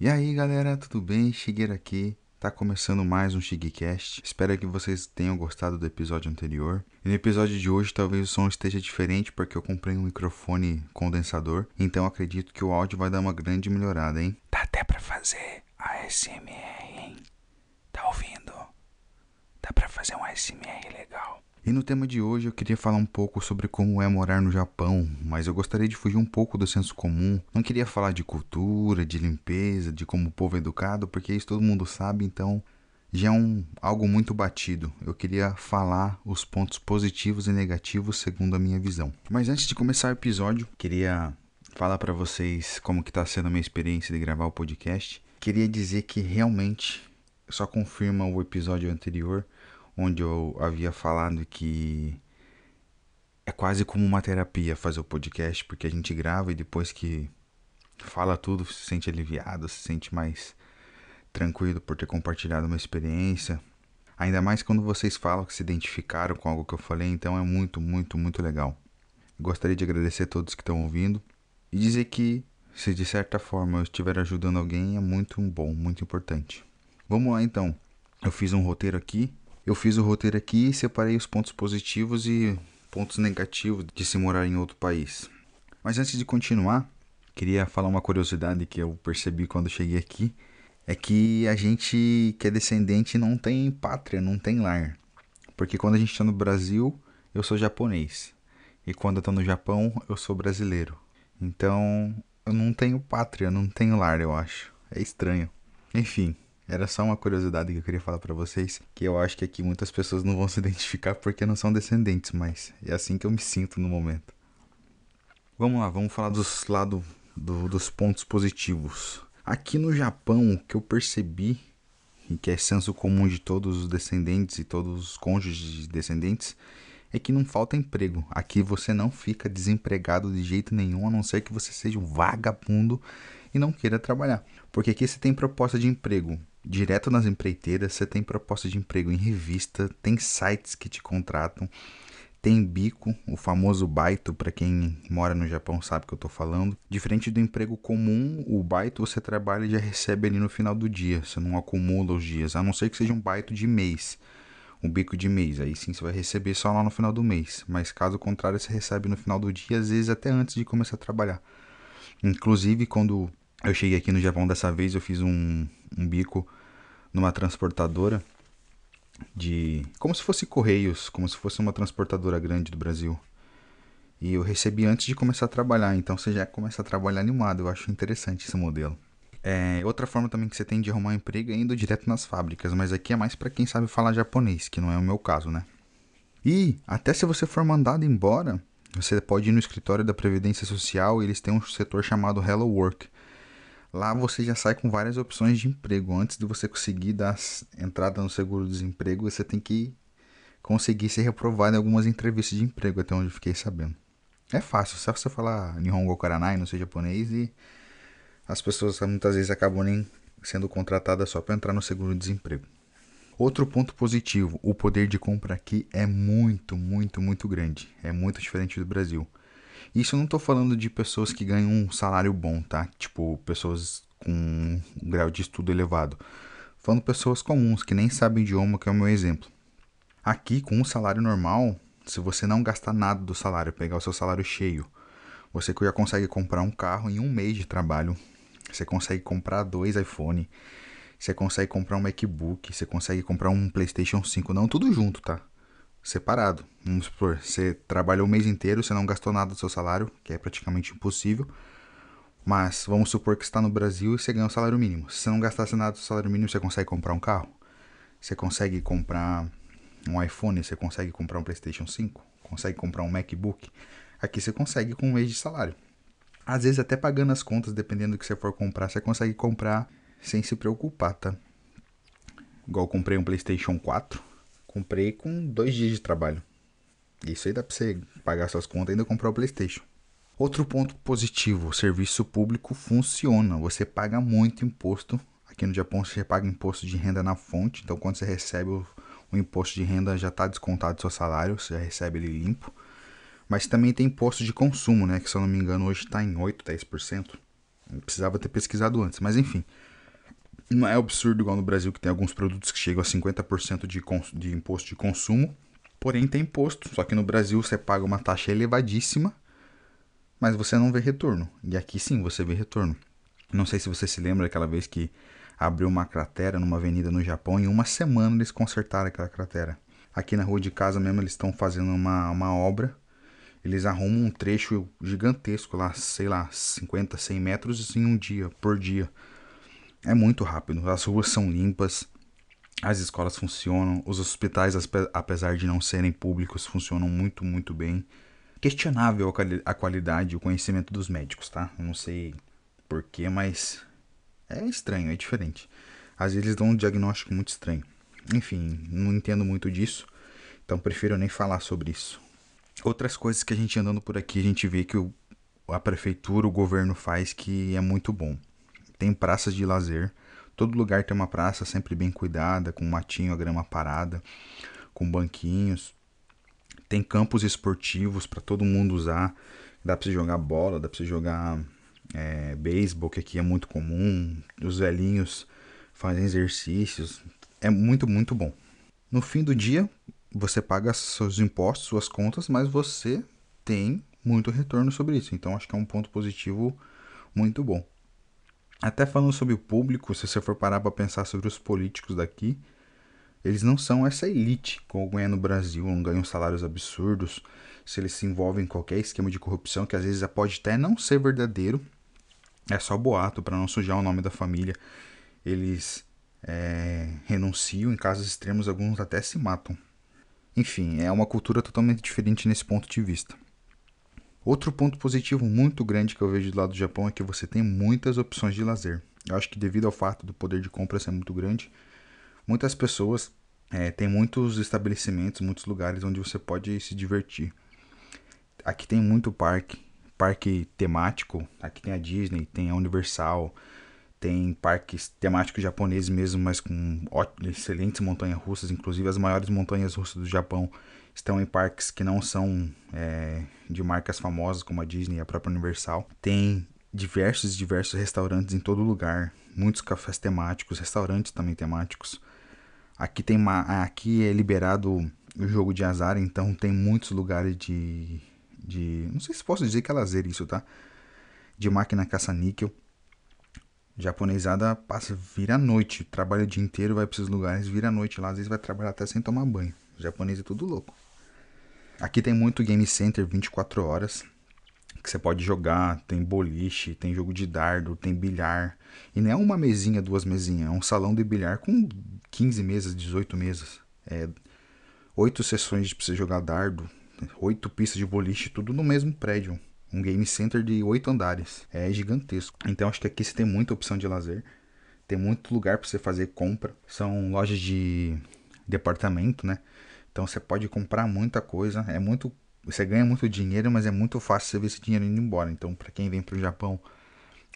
E aí galera, tudo bem? Shigeru aqui. Tá começando mais um Shigecast. Espero que vocês tenham gostado do episódio anterior. E no episódio de hoje talvez o som esteja diferente porque eu comprei um microfone condensador, então acredito que o áudio vai dar uma grande melhorada, hein? Dá até pra fazer ASMR, hein? Tá ouvindo? Dá pra fazer um ASMR legal. E no tema de hoje eu queria falar um pouco sobre como é morar no Japão, mas eu gostaria de fugir um pouco do senso comum. Não queria falar de cultura, de limpeza, de como o povo é educado, porque isso todo mundo sabe, então já é um, algo muito batido. Eu queria falar os pontos positivos e negativos segundo a minha visão. Mas antes de começar o episódio, queria falar para vocês como que tá sendo a minha experiência de gravar o podcast. Queria dizer que realmente só confirma o episódio anterior onde eu havia falado que é quase como uma terapia fazer o podcast, porque a gente grava e depois que fala tudo, se sente aliviado, se sente mais tranquilo por ter compartilhado uma experiência. Ainda mais quando vocês falam que se identificaram com algo que eu falei, então é muito, muito, muito legal. Gostaria de agradecer a todos que estão ouvindo e dizer que, se de certa forma eu estiver ajudando alguém, é muito bom, muito importante. Vamos lá então. Eu fiz um roteiro aqui eu fiz o roteiro aqui e separei os pontos positivos e pontos negativos de se morar em outro país. Mas antes de continuar, queria falar uma curiosidade que eu percebi quando cheguei aqui, é que a gente que é descendente não tem pátria, não tem lar. Porque quando a gente está no Brasil, eu sou japonês. E quando eu estou no Japão, eu sou brasileiro. Então, eu não tenho pátria, não tenho lar, eu acho. É estranho. Enfim, era só uma curiosidade que eu queria falar para vocês, que eu acho que aqui muitas pessoas não vão se identificar porque não são descendentes, mas é assim que eu me sinto no momento. Vamos lá, vamos falar dos lados do, dos pontos positivos. Aqui no Japão, o que eu percebi, e que é senso comum de todos os descendentes e todos os cônjuges de descendentes, é que não falta emprego. Aqui você não fica desempregado de jeito nenhum, a não ser que você seja um vagabundo e não queira trabalhar. Porque aqui você tem proposta de emprego direto nas empreiteiras, você tem proposta de emprego em revista, tem sites que te contratam, tem bico, o famoso baito, para quem mora no Japão sabe o que eu estou falando. Diferente do emprego comum, o baito você trabalha e já recebe ali no final do dia, você não acumula os dias, a não ser que seja um baito de mês, um bico de mês, aí sim você vai receber só lá no final do mês, mas caso contrário você recebe no final do dia, às vezes até antes de começar a trabalhar. Inclusive quando eu cheguei aqui no Japão dessa vez, eu fiz um, um bico numa transportadora de. como se fosse Correios, como se fosse uma transportadora grande do Brasil. E eu recebi antes de começar a trabalhar, então você já começa a trabalhar animado. Eu acho interessante esse modelo. É, outra forma também que você tem de arrumar um emprego é indo direto nas fábricas, mas aqui é mais para quem sabe falar japonês, que não é o meu caso, né? E até se você for mandado embora, você pode ir no escritório da Previdência Social e eles têm um setor chamado Hello Work Lá você já sai com várias opções de emprego. Antes de você conseguir dar entrada no seguro-desemprego, você tem que conseguir ser reprovado em algumas entrevistas de emprego, até onde fiquei sabendo. É fácil, só você falar Nihongo Karanai, não ser japonês, e as pessoas muitas vezes acabam nem sendo contratadas só para entrar no seguro-desemprego. Outro ponto positivo, o poder de compra aqui é muito, muito, muito grande. É muito diferente do Brasil. Isso eu não estou falando de pessoas que ganham um salário bom, tá? Tipo, pessoas com um grau de estudo elevado. Falando pessoas comuns que nem sabem idioma, que é o meu exemplo. Aqui, com um salário normal, se você não gastar nada do salário, pegar o seu salário cheio, você já consegue comprar um carro em um mês de trabalho. Você consegue comprar dois iPhone. Você consegue comprar um MacBook. Você consegue comprar um PlayStation 5. Não tudo junto, tá? Separado. Vamos supor, você trabalhou o mês inteiro, você não gastou nada do seu salário, que é praticamente impossível. Mas vamos supor que está no Brasil e você ganha o um salário mínimo. Se você não gastasse nada do salário mínimo, você consegue comprar um carro? Você consegue comprar um iPhone? Você consegue comprar um PlayStation 5? Consegue comprar um MacBook? Aqui você consegue com um mês de salário. Às vezes, até pagando as contas, dependendo do que você for comprar, você consegue comprar sem se preocupar, tá? Igual comprei um PlayStation 4 Comprei com dois dias de trabalho. Isso aí dá pra você pagar suas contas e ainda comprar o PlayStation. Outro ponto positivo: o serviço público funciona. Você paga muito imposto. Aqui no Japão você paga imposto de renda na fonte. Então, quando você recebe o, o imposto de renda, já está descontado do seu salário. Você já recebe ele limpo. Mas também tem imposto de consumo, né? Que se eu não me engano hoje está em 8, 10%. Eu precisava ter pesquisado antes. Mas enfim, Não é absurdo igual no Brasil, que tem alguns produtos que chegam a 50% de, de imposto de consumo. Porém, tem imposto. Só que no Brasil você paga uma taxa elevadíssima, mas você não vê retorno. E aqui sim você vê retorno. Não sei se você se lembra daquela vez que abriu uma cratera numa avenida no Japão. Em uma semana eles consertaram aquela cratera. Aqui na rua de casa mesmo eles estão fazendo uma, uma obra. Eles arrumam um trecho gigantesco lá, sei lá, 50, 100 metros em um dia, por dia. É muito rápido. As ruas são limpas, as escolas funcionam, os hospitais, apesar de não serem públicos, funcionam muito, muito bem. Questionável a qualidade e o conhecimento dos médicos, tá? Eu não sei porquê, mas é estranho, é diferente. Às vezes eles dão um diagnóstico muito estranho. Enfim, não entendo muito disso, então prefiro nem falar sobre isso. Outras coisas que a gente andando por aqui, a gente vê que o, a prefeitura, o governo faz que é muito bom. Tem praças de lazer, todo lugar tem uma praça sempre bem cuidada, com matinho, a grama parada, com banquinhos. Tem campos esportivos para todo mundo usar. Dá para você jogar bola, dá para você jogar é, beisebol, que aqui é muito comum. Os velhinhos fazem exercícios. É muito, muito bom. No fim do dia, você paga seus impostos, suas contas, mas você tem muito retorno sobre isso. Então acho que é um ponto positivo muito bom. Até falando sobre o público, se você for parar para pensar sobre os políticos daqui, eles não são essa elite como ganha no Brasil, não ganham salários absurdos, se eles se envolvem em qualquer esquema de corrupção que às vezes pode até não ser verdadeiro, é só boato para não sujar o nome da família. Eles é, renunciam, em casos extremos, alguns até se matam. Enfim, é uma cultura totalmente diferente nesse ponto de vista. Outro ponto positivo muito grande que eu vejo do lado do Japão é que você tem muitas opções de lazer. Eu acho que devido ao fato do poder de compra ser muito grande, muitas pessoas é, têm muitos estabelecimentos, muitos lugares onde você pode se divertir. Aqui tem muito parque, parque temático. Aqui tem a Disney, tem a Universal, tem parques temáticos japoneses mesmo, mas com excelentes montanhas russas. Inclusive, as maiores montanhas russas do Japão estão em parques que não são é, de marcas famosas, como a Disney e a própria Universal. Tem diversos, diversos restaurantes em todo lugar, muitos cafés temáticos, restaurantes também temáticos. Aqui tem aqui é liberado o jogo de azar, então tem muitos lugares de de. Não sei se posso dizer que é lazer isso, tá? De máquina caça-níquel. Japonesada passa, vira a noite, trabalha o dia inteiro, vai para esses lugares, vira a noite lá, às vezes vai trabalhar até sem tomar banho. O japonês é tudo louco. Aqui tem muito game center 24 horas que você pode jogar, tem boliche, tem jogo de dardo, tem bilhar. E não é uma mesinha, duas mesinhas, é um salão de bilhar com 15 mesas, 18 mesas. É oito sessões para você jogar dardo, oito pistas de boliche, tudo no mesmo prédio. Um game center de oito andares. É gigantesco. Então acho que aqui você tem muita opção de lazer. Tem muito lugar para você fazer compra. São lojas de departamento, né? Então você pode comprar muita coisa. É muito. Você ganha muito dinheiro, mas é muito fácil você ver esse dinheiro indo embora. Então, para quem vem para o Japão,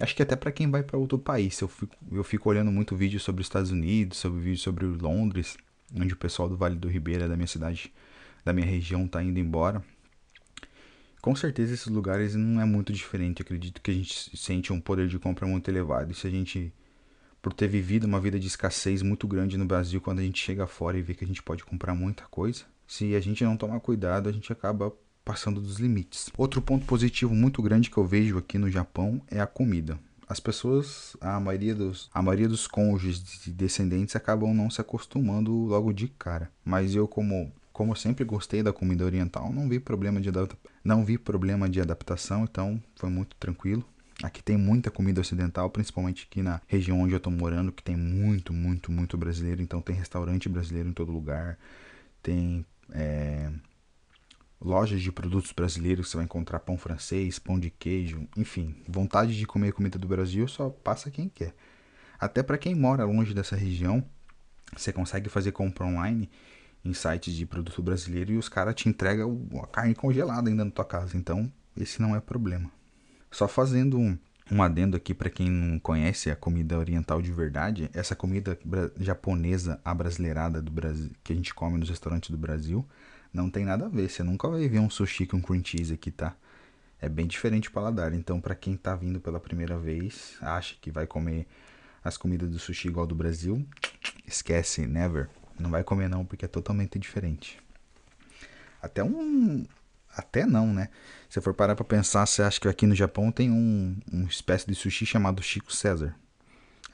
acho que até para quem vai para outro país. Eu fico, eu fico olhando muito vídeo sobre os Estados Unidos, sobre vídeo sobre Londres, onde o pessoal do Vale do Ribeira, da minha cidade, da minha região está indo embora. Com certeza esses lugares não é muito diferente. Acredito que a gente sente um poder de compra muito elevado. E se a gente, por ter vivido uma vida de escassez muito grande no Brasil, quando a gente chega fora e vê que a gente pode comprar muita coisa, se a gente não tomar cuidado, a gente acaba passando dos limites. Outro ponto positivo muito grande que eu vejo aqui no Japão é a comida. As pessoas, a maioria dos, a maioria dos cônjuges descendentes acabam não se acostumando logo de cara. Mas eu como como eu sempre gostei da comida oriental, não vi problema de não vi problema de adaptação, então foi muito tranquilo. Aqui tem muita comida ocidental, principalmente aqui na região onde eu estou morando, que tem muito, muito, muito brasileiro. Então tem restaurante brasileiro em todo lugar, tem é, lojas de produtos brasileiros, você vai encontrar pão francês, pão de queijo, enfim, vontade de comer comida do Brasil só passa quem quer. Até para quem mora longe dessa região, você consegue fazer compra online em sites de produto brasileiro e os caras te entregam a carne congelada ainda na tua casa. Então, esse não é problema. Só fazendo um, um adendo aqui para quem não conhece a comida oriental de verdade, essa comida japonesa abrasileirada do Brasil, que a gente come nos restaurantes do Brasil, não tem nada a ver. Você nunca vai ver um sushi com cream cheese aqui, tá? É bem diferente o paladar. Então, para quem tá vindo pela primeira vez, acha que vai comer as comidas do sushi igual do Brasil, esquece, never. Não vai comer não, porque é totalmente diferente. Até um. Até não, né? Se for parar pra pensar, você acha que aqui no Japão tem um, uma espécie de sushi chamado Chico César.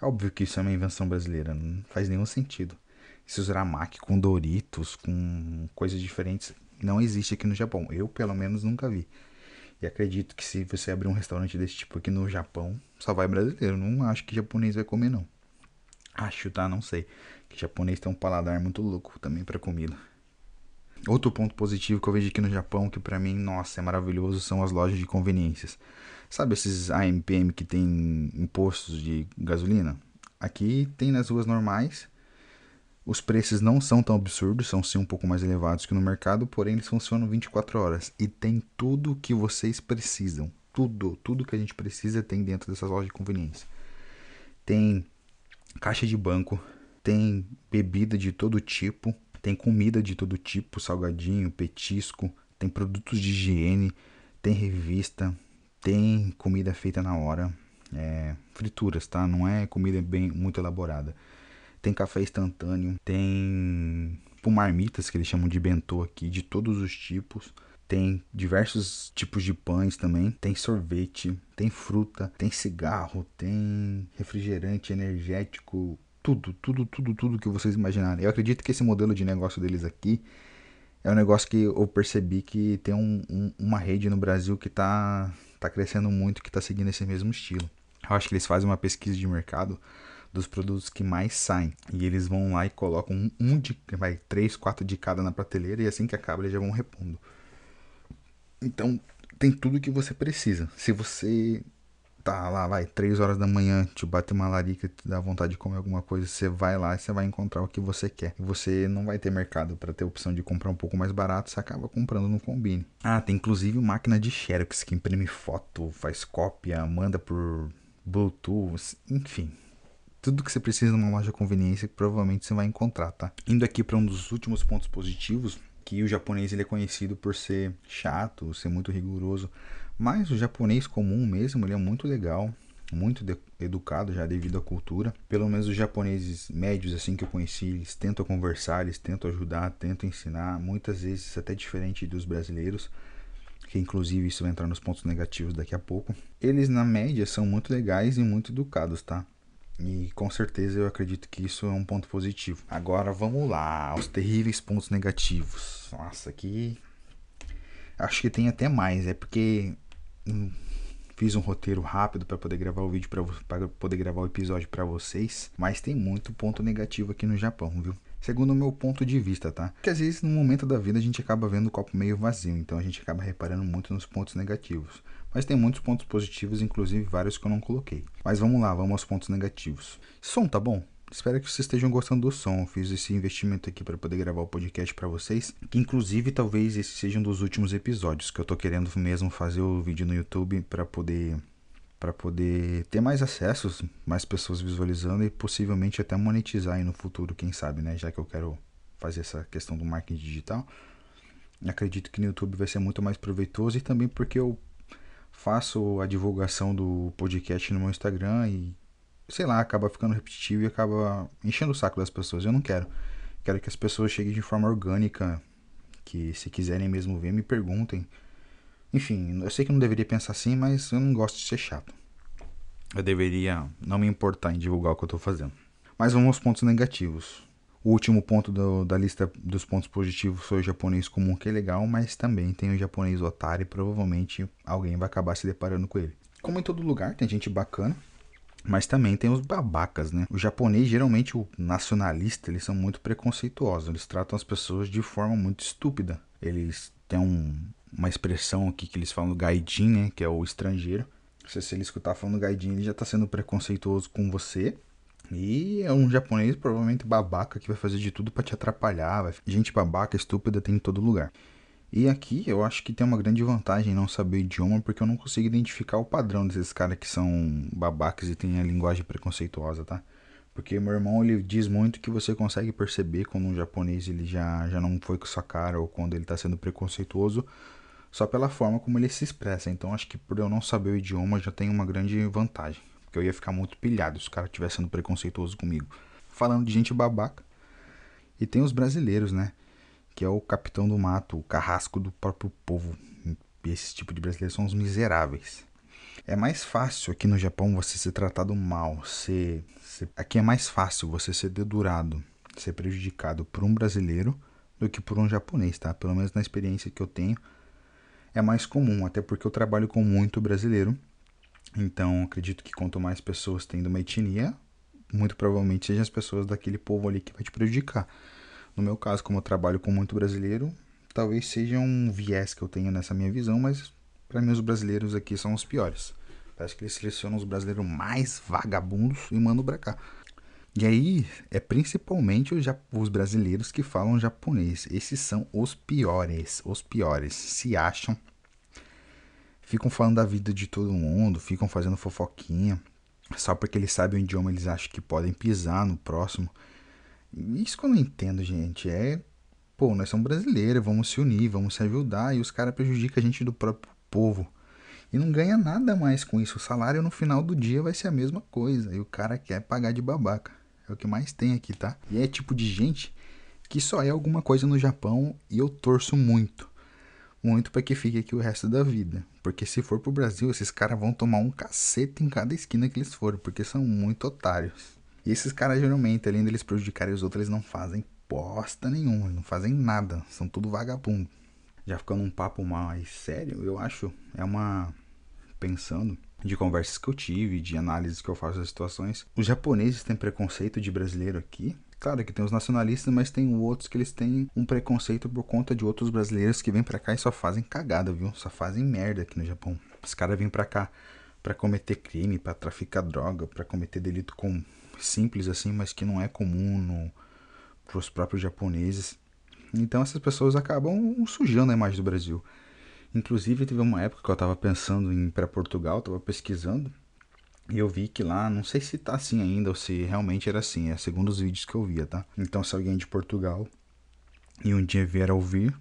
É óbvio que isso é uma invenção brasileira, não faz nenhum sentido. Esse uramaki com Doritos, com coisas diferentes, não existe aqui no Japão. Eu, pelo menos, nunca vi. E acredito que se você abrir um restaurante desse tipo aqui no Japão, só vai brasileiro. Não acho que japonês vai comer, não. Acho, tá? Não sei. Que japonês tem um paladar muito louco também para comida. Outro ponto positivo que eu vejo aqui no Japão, que para mim, nossa, é maravilhoso, são as lojas de conveniências. Sabe esses AMPM que tem impostos de gasolina? Aqui tem nas ruas normais. Os preços não são tão absurdos, são sim um pouco mais elevados que no mercado, porém eles funcionam 24 horas e tem tudo que vocês precisam. Tudo, tudo que a gente precisa tem dentro dessas lojas de conveniência. Tem caixa de banco, tem bebida de todo tipo, tem comida de todo tipo, salgadinho, petisco, tem produtos de higiene, tem revista, tem comida feita na hora, é, frituras, tá? Não é comida bem muito elaborada. Tem café instantâneo, tem tipo, marmitas que eles chamam de bentô aqui, de todos os tipos. Tem diversos tipos de pães também. Tem sorvete, tem fruta, tem cigarro, tem refrigerante energético, tudo, tudo, tudo, tudo que vocês imaginarem. Eu acredito que esse modelo de negócio deles aqui é um negócio que eu percebi que tem um, um, uma rede no Brasil que está tá crescendo muito, que está seguindo esse mesmo estilo. Eu acho que eles fazem uma pesquisa de mercado dos produtos que mais saem. E eles vão lá e colocam um, um de. Vai, três, quatro de cada na prateleira e assim que acaba eles já vão repondo. Então, tem tudo que você precisa. Se você tá lá, vai, 3 horas da manhã, te bate uma larica, te dá vontade de comer alguma coisa, você vai lá e você vai encontrar o que você quer. Você não vai ter mercado para ter opção de comprar um pouco mais barato, você acaba comprando no Combine. Ah, tem inclusive máquina de Xerox que imprime foto, faz cópia, manda por Bluetooth, enfim. Tudo que você precisa numa loja de conveniência provavelmente você vai encontrar, tá? Indo aqui para um dos últimos pontos positivos, que o japonês ele é conhecido por ser chato, ser muito rigoroso, mas o japonês comum mesmo, ele é muito legal, muito educado já devido à cultura. Pelo menos os japoneses médios assim que eu conheci, eles tentam conversar, eles tentam ajudar, tentam ensinar, muitas vezes até diferente dos brasileiros, que inclusive isso vai entrar nos pontos negativos daqui a pouco. Eles na média são muito legais e muito educados, tá? E com certeza eu acredito que isso é um ponto positivo. Agora vamos lá, os terríveis pontos negativos. Nossa, aqui. Acho que tem até mais. É porque hum, fiz um roteiro rápido para poder gravar o vídeo para poder gravar o episódio para vocês, mas tem muito ponto negativo aqui no Japão, viu? Segundo o meu ponto de vista, tá? Porque às vezes no momento da vida a gente acaba vendo o copo meio vazio, então a gente acaba reparando muito nos pontos negativos. Mas tem muitos pontos positivos, inclusive vários que eu não coloquei. Mas vamos lá, vamos aos pontos negativos. Som tá bom? Espero que vocês estejam gostando do som. Eu fiz esse investimento aqui para poder gravar o podcast para vocês. Que inclusive talvez esse seja um dos últimos episódios que eu tô querendo mesmo fazer o vídeo no YouTube para poder para poder ter mais acessos, mais pessoas visualizando e possivelmente até monetizar aí no futuro, quem sabe, né? Já que eu quero fazer essa questão do marketing digital. Acredito que no YouTube vai ser muito mais proveitoso e também porque eu faço a divulgação do podcast no meu Instagram e, sei lá, acaba ficando repetitivo e acaba enchendo o saco das pessoas. Eu não quero. Quero que as pessoas cheguem de forma orgânica, que se quiserem mesmo ver, me perguntem. Enfim, eu sei que não deveria pensar assim, mas eu não gosto de ser chato. Eu deveria não me importar em divulgar o que eu estou fazendo. Mas vamos aos pontos negativos. O último ponto do, da lista dos pontos positivos foi o japonês comum, que é legal, mas também tem o japonês otário e provavelmente alguém vai acabar se deparando com ele. Como em todo lugar, tem gente bacana, mas também tem os babacas, né? O japonês, geralmente o nacionalista, eles são muito preconceituosos, eles tratam as pessoas de forma muito estúpida. Eles têm um, uma expressão aqui que eles falam gaijin, né? Que é o estrangeiro. Se, se ele escutar falando gaijin, ele já está sendo preconceituoso com você e é um japonês provavelmente babaca que vai fazer de tudo para te atrapalhar. Vai... Gente babaca, estúpida tem em todo lugar. E aqui eu acho que tem uma grande vantagem não saber o idioma, porque eu não consigo identificar o padrão desses caras que são babacas e têm a linguagem preconceituosa, tá? Porque meu irmão ele diz muito que você consegue perceber quando um japonês ele já, já não foi com sua cara ou quando ele está sendo preconceituoso só pela forma como ele se expressa. Então acho que por eu não saber o idioma já tem uma grande vantagem porque eu ia ficar muito pilhado se o cara estivesse sendo preconceituoso comigo. Falando de gente babaca. E tem os brasileiros, né? Que é o capitão do mato, o carrasco do próprio povo. E esse tipo de brasileiros são os miseráveis. É mais fácil aqui no Japão você ser tratado mal, ser, ser, aqui é mais fácil você ser dedurado, ser prejudicado por um brasileiro do que por um japonês, tá? Pelo menos na experiência que eu tenho, é mais comum, até porque eu trabalho com muito brasileiro. Então, acredito que quanto mais pessoas tendo uma etnia, muito provavelmente sejam as pessoas daquele povo ali que vai te prejudicar. No meu caso, como eu trabalho com muito brasileiro, talvez seja um viés que eu tenho nessa minha visão, mas para mim os brasileiros aqui são os piores. Parece que eles selecionam os brasileiros mais vagabundos e mandam pra cá. E aí, é principalmente os, os, brasileiros que falam japonês. Esses são os piores, os piores. Se acham, ficam falando da vida de todo mundo, ficam fazendo fofoquinha. Só porque eles sabem o idioma, eles acham que podem pisar no próximo. Isso que eu não entendo, gente. É, pô, nós somos brasileiros, vamos se unir, vamos se ajudar. E os caras prejudicam a gente do próprio povo. E não ganha nada mais com isso. O salário no final do dia vai ser a mesma coisa. E o cara quer pagar de babaca. É o que mais tem aqui, tá? E é tipo de gente que só é alguma coisa no Japão e eu torço muito. Muito para que fique aqui o resto da vida. Porque se for pro Brasil, esses caras vão tomar um cacete em cada esquina que eles forem, porque são muito otários. E esses caras geralmente, além deles prejudicarem os outros, eles não fazem bosta nenhuma, não fazem nada, são tudo vagabundo. Já ficando um papo mais sério, eu acho, é uma pensando de conversas que eu tive, de análises que eu faço das situações. Os japoneses têm preconceito de brasileiro aqui. Claro que tem os nacionalistas, mas tem outros que eles têm um preconceito por conta de outros brasileiros que vêm para cá e só fazem cagada, viu? Só fazem merda aqui no Japão. Os caras vêm para cá para cometer crime, para traficar droga, para cometer delito com simples assim, mas que não é comum no próprios japoneses. Então essas pessoas acabam sujando a imagem do Brasil. Inclusive, teve uma época que eu estava pensando em ir para Portugal, estava pesquisando, e eu vi que lá, não sei se tá assim ainda ou se realmente era assim, é segundo os vídeos que eu via, tá? Então, se alguém de Portugal e um dia vier a ouvir,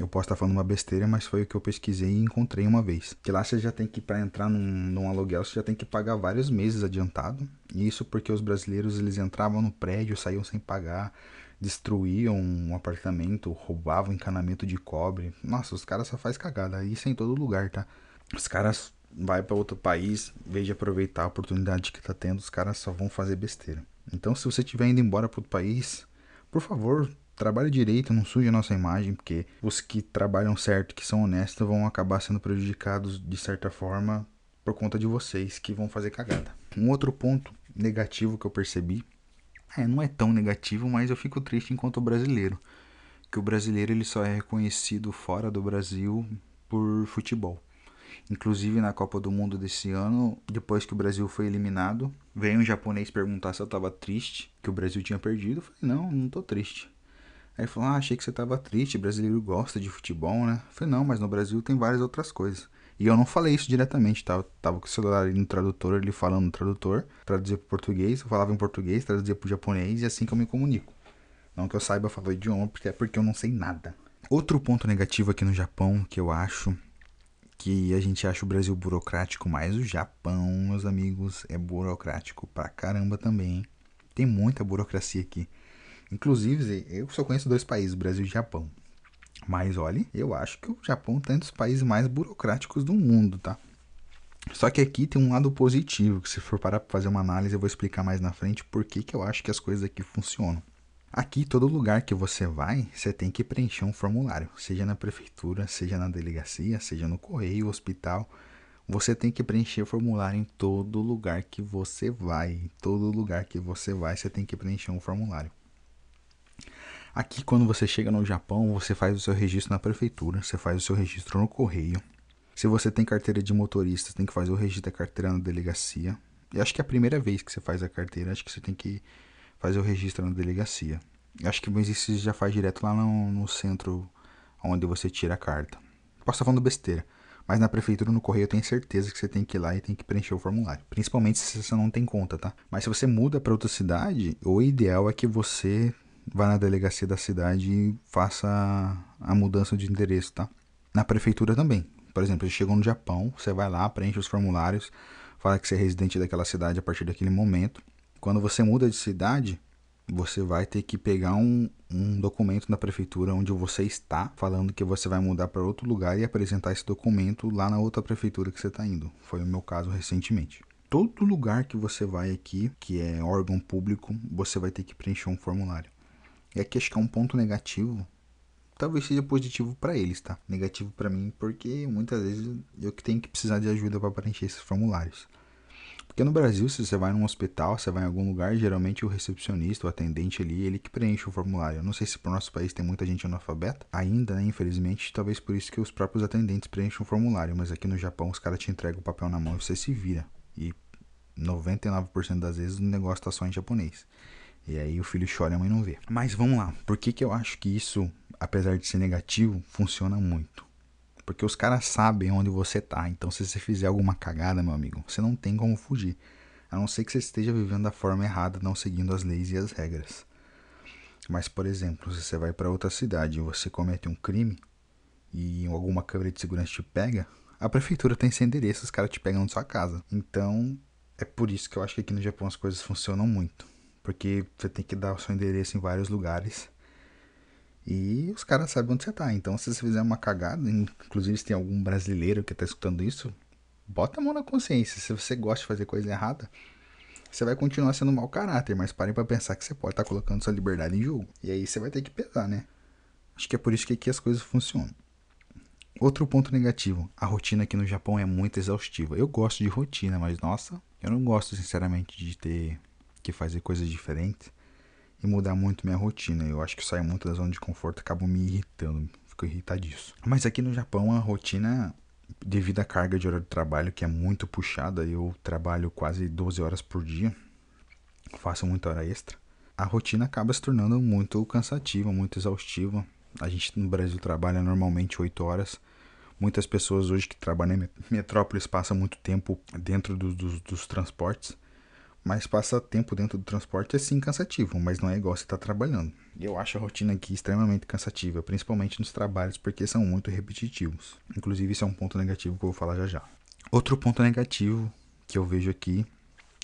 eu posso estar falando uma besteira, mas foi o que eu pesquisei e encontrei uma vez. Que lá você já tem que, para entrar num, num aluguel, você já tem que pagar vários meses adiantado. E isso porque os brasileiros, eles entravam no prédio, saíam sem pagar, destruíam um apartamento, roubavam encanamento de cobre. Nossa, os caras só faz cagada. Isso é em todo lugar, tá? Os caras vai para outro país, veja aproveitar a oportunidade que tá tendo, os caras só vão fazer besteira. Então, se você estiver indo embora para outro país, por favor, trabalhe direito, não suje a nossa imagem, porque os que trabalham certo, que são honestos, vão acabar sendo prejudicados de certa forma por conta de vocês que vão fazer cagada. Um outro ponto negativo que eu percebi é, não é tão negativo, mas eu fico triste enquanto brasileiro. Que o brasileiro ele só é reconhecido fora do Brasil por futebol. Inclusive na Copa do Mundo desse ano, depois que o Brasil foi eliminado, veio um japonês perguntar se eu tava triste, que o Brasil tinha perdido. Eu falei, não, não tô triste. Aí falou, ah, achei que você tava triste, brasileiro gosta de futebol, né? Eu falei, não, mas no Brasil tem várias outras coisas. E eu não falei isso diretamente, tá? Eu tava com o celular ali no tradutor, ele falando no tradutor, traduzia pro português, eu falava em português, traduzia pro japonês e é assim que eu me comunico. Não que eu saiba falar o idioma, porque é porque eu não sei nada. Outro ponto negativo aqui no Japão que eu acho que a gente acha o Brasil burocrático, mas o Japão, meus amigos, é burocrático pra caramba também. Tem muita burocracia aqui. Inclusive, eu só conheço dois países, Brasil e Japão. Mas olhe, eu acho que o Japão tá um dos países mais burocráticos do mundo, tá? Só que aqui tem um lado positivo, que se for parar para fazer uma análise, eu vou explicar mais na frente por que, que eu acho que as coisas aqui funcionam. Aqui, todo lugar que você vai, você tem que preencher um formulário, seja na prefeitura, seja na delegacia, seja no correio, hospital. Você tem que preencher formulário em todo lugar que você vai. Em todo lugar que você vai, você tem que preencher um formulário. Aqui, quando você chega no Japão, você faz o seu registro na prefeitura, você faz o seu registro no correio. Se você tem carteira de motorista, você tem que fazer o registro da carteira na delegacia. E acho que é a primeira vez que você faz a carteira, acho que você tem que fazer o registro na delegacia. Acho que mas isso já faz direto lá no, no centro onde você tira a carta. Posso estar falando besteira. Mas na prefeitura, no correio, eu tenho certeza que você tem que ir lá e tem que preencher o formulário. Principalmente se você não tem conta, tá? Mas se você muda para outra cidade, o ideal é que você vá na delegacia da cidade e faça a mudança de endereço, tá? Na prefeitura também. Por exemplo, você chegou no Japão, você vai lá, preenche os formulários, fala que você é residente daquela cidade a partir daquele momento. Quando você muda de cidade, você vai ter que pegar um, um documento da prefeitura onde você está, falando que você vai mudar para outro lugar e apresentar esse documento lá na outra prefeitura que você está indo. Foi o meu caso recentemente. Todo lugar que você vai aqui, que é órgão público, você vai ter que preencher um formulário. E aqui acho que é um ponto negativo. Talvez seja positivo para eles, tá? Negativo para mim, porque muitas vezes eu que tenho que precisar de ajuda para preencher esses formulários. Porque no Brasil, se você vai num hospital, você vai em algum lugar, geralmente o recepcionista, o atendente ali, ele que preenche o formulário. Eu não sei se pro nosso país tem muita gente analfabeta, ainda, né, infelizmente, talvez por isso que os próprios atendentes preenchem o formulário, mas aqui no Japão os caras te entregam o papel na mão e você se vira. E 99% das vezes o negócio tá só em japonês. E aí o filho chora e a mãe não vê. Mas vamos lá, por que que eu acho que isso, apesar de ser negativo, funciona muito? Porque os caras sabem onde você tá. Então, se você fizer alguma cagada, meu amigo, você não tem como fugir. A não ser que você esteja vivendo da forma errada, não seguindo as leis e as regras. Mas, por exemplo, se você vai para outra cidade e você comete um crime e alguma câmera de segurança te pega, a prefeitura tem seu endereço, os caras te pegam na sua casa. Então, é por isso que eu acho que aqui no Japão as coisas funcionam muito. Porque você tem que dar o seu endereço em vários lugares e os caras sabem onde você tá. Então, se você fizer uma cagada, inclusive se tem algum brasileiro que tá escutando isso, bota a mão na consciência. Se você gosta de fazer coisa errada, você vai continuar sendo mau caráter, mas parem para pensar que você pode estar tá colocando sua liberdade em jogo. E aí você vai ter que pesar, né? Acho que é por isso que aqui as coisas funcionam. Outro ponto negativo, a rotina aqui no Japão é muito exaustiva. Eu gosto de rotina, mas nossa, eu não gosto sinceramente de ter que fazer coisas diferentes e mudar muito minha rotina. Eu acho que sair muito da zona de conforto acaba me irritando, fico irritadíssimo. Mas aqui no Japão a rotina, devido à carga de hora de trabalho que é muito puxada, eu trabalho quase 12 horas por dia, faço muita hora extra. A rotina acaba se tornando muito cansativa, muito exaustiva. A gente no Brasil trabalha normalmente 8 horas. Muitas pessoas hoje que trabalham em metrópolis passam muito tempo dentro do, do, dos transportes. Mas passar tempo dentro do transporte é sim cansativo, mas não é igual você estar tá trabalhando. Eu acho a rotina aqui extremamente cansativa, principalmente nos trabalhos, porque são muito repetitivos. Inclusive, isso é um ponto negativo que eu vou falar já já. Outro ponto negativo que eu vejo aqui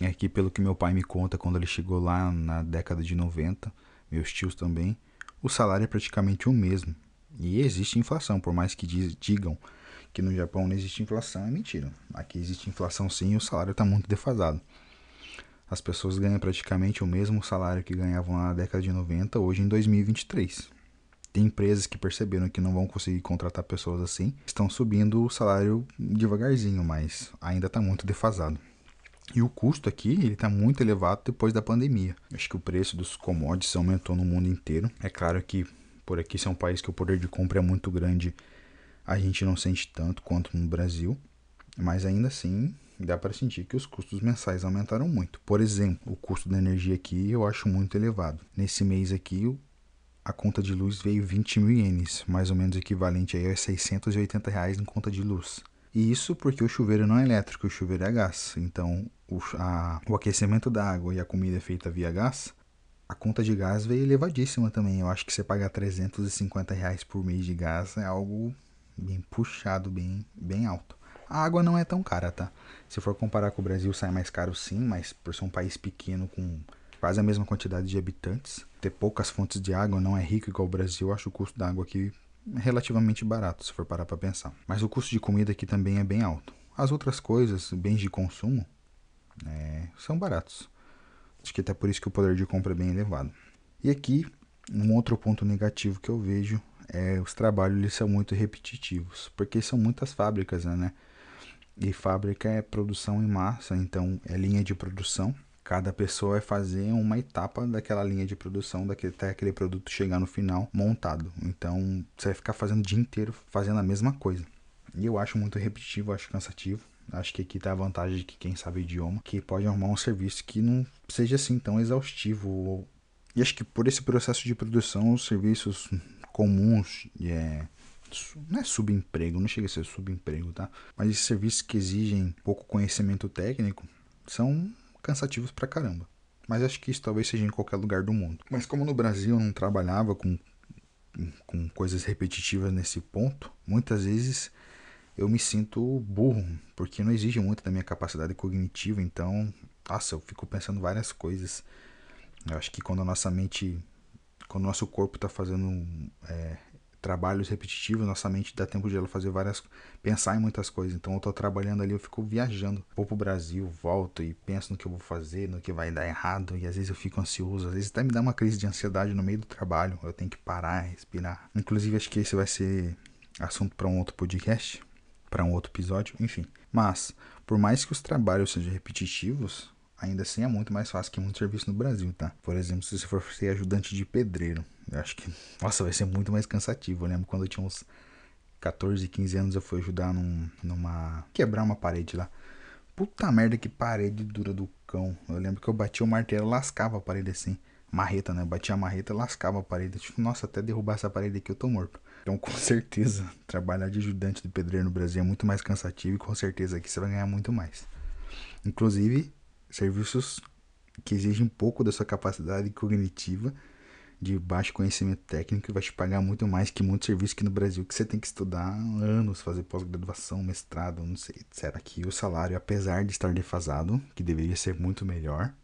é que, pelo que meu pai me conta, quando ele chegou lá na década de 90, meus tios também, o salário é praticamente o mesmo. E existe inflação, por mais que digam que no Japão não existe inflação, é mentira. Aqui existe inflação sim e o salário está muito defasado as pessoas ganham praticamente o mesmo salário que ganhavam na década de 90 hoje em 2023. Tem empresas que perceberam que não vão conseguir contratar pessoas assim, estão subindo o salário devagarzinho, mas ainda está muito defasado. E o custo aqui ele está muito elevado depois da pandemia. Acho que o preço dos commodities aumentou no mundo inteiro. É claro que por aqui, se é um país que o poder de compra é muito grande, a gente não sente tanto quanto no Brasil, mas ainda assim dá para sentir que os custos mensais aumentaram muito. Por exemplo, o custo da energia aqui eu acho muito elevado. Nesse mês aqui, a conta de luz veio 20 mil ienes, mais ou menos equivalente a 680 reais em conta de luz. E isso porque o chuveiro não é elétrico, o chuveiro é a gás. Então, o, a, o aquecimento da água e a comida é feita via gás, a conta de gás veio elevadíssima também. Eu acho que você pagar 350 reais por mês de gás é algo bem puxado, bem, bem alto. A água não é tão cara, tá? Se for comparar com o Brasil, sai mais caro sim, mas por ser um país pequeno com quase a mesma quantidade de habitantes, ter poucas fontes de água não é rico igual o Brasil, acho o custo da água aqui relativamente barato, se for parar para pensar. Mas o custo de comida aqui também é bem alto. As outras coisas, bens de consumo, é, são baratos. Acho que até por isso que o poder de compra é bem elevado. E aqui, um outro ponto negativo que eu vejo é os trabalhos eles são muito repetitivos, porque são muitas fábricas, né? E fábrica é produção em massa, então é linha de produção. Cada pessoa vai fazer uma etapa daquela linha de produção, daquele, até aquele produto chegar no final montado. Então você vai ficar fazendo o dia inteiro fazendo a mesma coisa. E eu acho muito repetitivo, acho cansativo. Acho que aqui tá a vantagem de que quem sabe idioma, que pode arrumar um serviço que não seja assim tão exaustivo. E acho que por esse processo de produção, os serviços comuns é, não é subemprego, não chega a ser subemprego, tá? Mas esses serviços que exigem pouco conhecimento técnico são cansativos pra caramba. Mas acho que isso talvez seja em qualquer lugar do mundo. Mas como no Brasil eu não trabalhava com, com coisas repetitivas nesse ponto, muitas vezes eu me sinto burro, porque não exige muito da minha capacidade cognitiva, então, nossa, eu fico pensando várias coisas. Eu acho que quando a nossa mente, quando o nosso corpo está fazendo é, trabalhos repetitivos, nossa mente dá tempo de ela fazer várias. pensar em muitas coisas. Então eu tô trabalhando ali, eu fico viajando. Vou pro Brasil, volto e penso no que eu vou fazer, no que vai dar errado. E às vezes eu fico ansioso, às vezes até me dá uma crise de ansiedade no meio do trabalho. Eu tenho que parar, respirar. Inclusive, acho que esse vai ser assunto para um outro podcast, para um outro episódio, enfim. Mas, por mais que os trabalhos sejam repetitivos, ainda assim é muito mais fácil que muito serviço no Brasil, tá? Por exemplo, se você for ser ajudante de pedreiro, eu acho que, nossa, vai ser muito mais cansativo. Eu lembro quando eu tinha uns 14, 15 anos, eu fui ajudar num, numa. quebrar uma parede lá. Puta merda, que parede dura do cão. Eu lembro que eu batia o martelo, lascava a parede assim. Marreta, né? Eu batia a marreta, lascava a parede. Tipo, nossa, até derrubar essa parede aqui eu tô morto. Então, com certeza, trabalhar de ajudante de pedreiro no Brasil é muito mais cansativo e com certeza aqui você vai ganhar muito mais. Inclusive, serviços que exigem pouco da sua capacidade cognitiva de baixo conhecimento técnico vai te pagar muito mais que muitos serviços aqui no Brasil que você tem que estudar anos, fazer pós-graduação, mestrado, não sei, etc. Aqui o salário, apesar de estar defasado, que deveria ser muito melhor,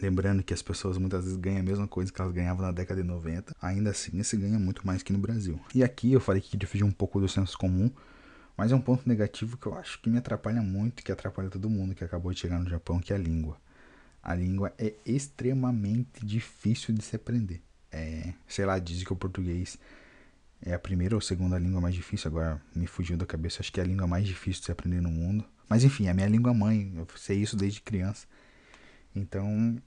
lembrando que as pessoas muitas vezes ganham a mesma coisa que elas ganhavam na década de 90, ainda assim se ganha muito mais que no Brasil. E aqui eu falei que fugir um pouco do senso comum, mas é um ponto negativo que eu acho que me atrapalha muito, que atrapalha todo mundo que acabou de chegar no Japão, que é a língua. A língua é extremamente difícil de se aprender. É, sei lá, dizem que o português é a primeira ou segunda língua mais difícil, agora me fugiu da cabeça, acho que é a língua mais difícil de se aprender no mundo. Mas enfim, é a minha língua mãe, eu sei isso desde criança. Então,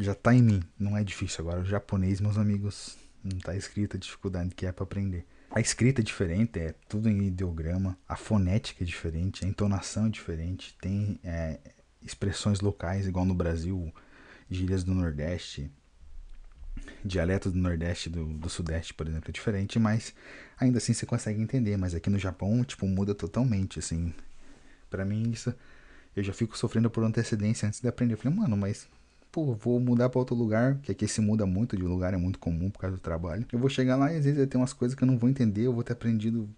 já tá em mim, não é difícil. Agora, o japonês, meus amigos, não tá escrito a dificuldade que é para aprender. A escrita é diferente, é tudo em ideograma, a fonética é diferente, a entonação é diferente, tem é, expressões locais, igual no Brasil, gírias do Nordeste, dialetos do Nordeste do, do Sudeste, por exemplo, é diferente, mas ainda assim você consegue entender. Mas aqui no Japão, tipo, muda totalmente, assim. para mim, isso eu já fico sofrendo por antecedência antes de aprender. Eu falei, mano, mas pô, vou mudar para outro lugar, que aqui se muda muito de lugar, é muito comum por causa do trabalho. Eu vou chegar lá e às vezes ter umas coisas que eu não vou entender, eu vou ter aprendido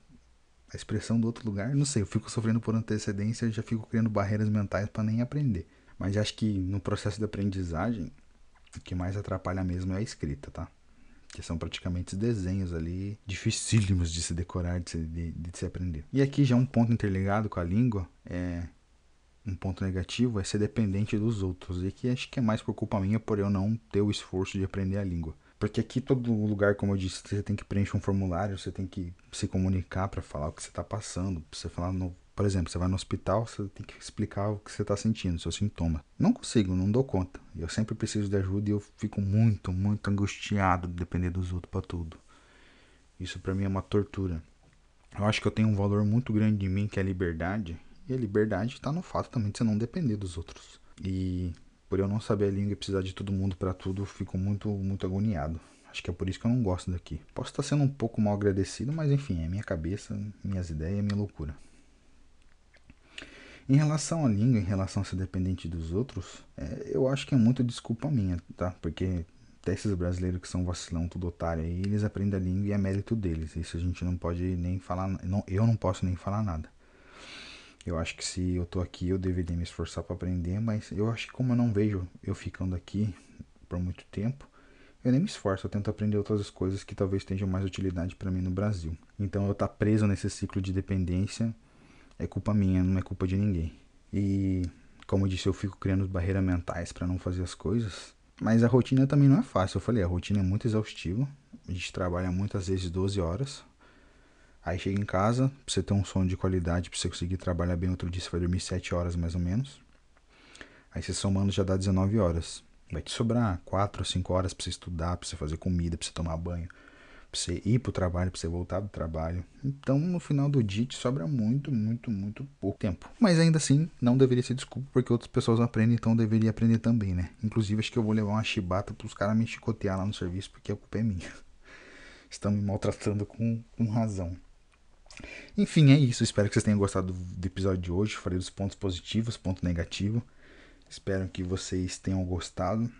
a expressão do outro lugar, não sei, eu fico sofrendo por antecedência, já fico criando barreiras mentais para nem aprender. Mas acho que no processo de aprendizagem, o que mais atrapalha mesmo é a escrita, tá? Que são praticamente desenhos ali dificílimos de se decorar, de se, de, de se aprender. E aqui já um ponto interligado com a língua é um ponto negativo é ser dependente dos outros. E que acho que é mais por culpa minha por eu não ter o esforço de aprender a língua. Porque aqui todo lugar, como eu disse, você tem que preencher um formulário, você tem que se comunicar para falar o que você está passando. Você falar no, por exemplo, você vai no hospital, você tem que explicar o que você está sentindo, seus sintomas. Não consigo, não dou conta. Eu sempre preciso de ajuda e eu fico muito, muito angustiado de depender dos outros para tudo. Isso para mim é uma tortura. Eu acho que eu tenho um valor muito grande em mim que é a liberdade. A liberdade está no fato também de você não depender dos outros. E por eu não saber a língua e precisar de todo mundo para tudo, fico muito, muito agoniado. Acho que é por isso que eu não gosto daqui. Posso estar sendo um pouco mal agradecido, mas enfim, é minha cabeça, minhas ideias, minha loucura. Em relação à língua, em relação a ser dependente dos outros, é, eu acho que é muito desculpa minha, tá? Porque até esses brasileiros que são vacilão, tudo otário aí, eles aprendem a língua e é mérito deles. Isso a gente não pode nem falar, não, eu não posso nem falar nada. Eu acho que se eu tô aqui, eu deveria me esforçar para aprender, mas eu acho que como eu não vejo eu ficando aqui por muito tempo, eu nem me esforço, eu tento aprender outras coisas que talvez tenham mais utilidade para mim no Brasil. Então eu estar tá preso nesse ciclo de dependência é culpa minha, não é culpa de ninguém. E como eu disse, eu fico criando barreiras mentais para não fazer as coisas. Mas a rotina também não é fácil. Eu falei, a rotina é muito exaustiva. A gente trabalha muitas vezes 12 horas. Aí chega em casa, pra você ter um sono de qualidade, pra você conseguir trabalhar bem outro dia, você vai dormir 7 horas mais ou menos. Aí você somando já dá 19 horas. Vai te sobrar 4 ou 5 horas pra você estudar, pra você fazer comida, pra você tomar banho, pra você ir pro trabalho, pra você voltar do trabalho. Então no final do dia te sobra muito, muito, muito pouco tempo. Mas ainda assim, não deveria ser desculpa, porque outras pessoas aprendem, então deveria aprender também, né? Inclusive acho que eu vou levar uma chibata pros caras me chicotear lá no serviço, porque a culpa é minha. Estão me maltratando com, com razão. Enfim, é isso. Espero que vocês tenham gostado do episódio de hoje. Falei dos pontos positivos, ponto negativo. Espero que vocês tenham gostado.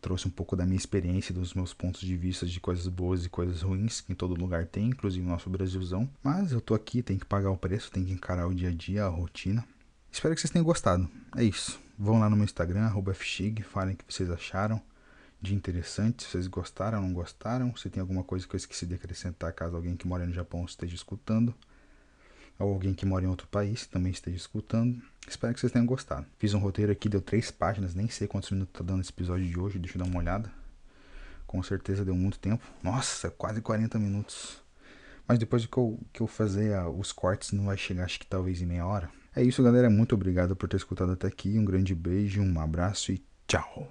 trouxe um pouco da minha experiência, dos meus pontos de vista de coisas boas e coisas ruins que em todo lugar tem, inclusive no nosso Brasilzão. Mas eu tô aqui, tem que pagar o preço, tem que encarar o dia a dia, a rotina. Espero que vocês tenham gostado. É isso. Vão lá no meu Instagram, fchig, falem o que vocês acharam de interessante, se vocês gostaram ou não gostaram, se tem alguma coisa que eu esqueci de acrescentar, caso alguém que mora no Japão esteja escutando, ou alguém que mora em outro país também esteja escutando. Espero que vocês tenham gostado. Fiz um roteiro aqui, deu três páginas, nem sei quantos minutos tá dando esse episódio de hoje, deixa eu dar uma olhada. Com certeza deu muito tempo. Nossa, quase 40 minutos. Mas depois que eu, que eu fazer os cortes, não vai chegar, acho que talvez em meia hora. É isso, galera. Muito obrigado por ter escutado até aqui. Um grande beijo, um abraço e tchau.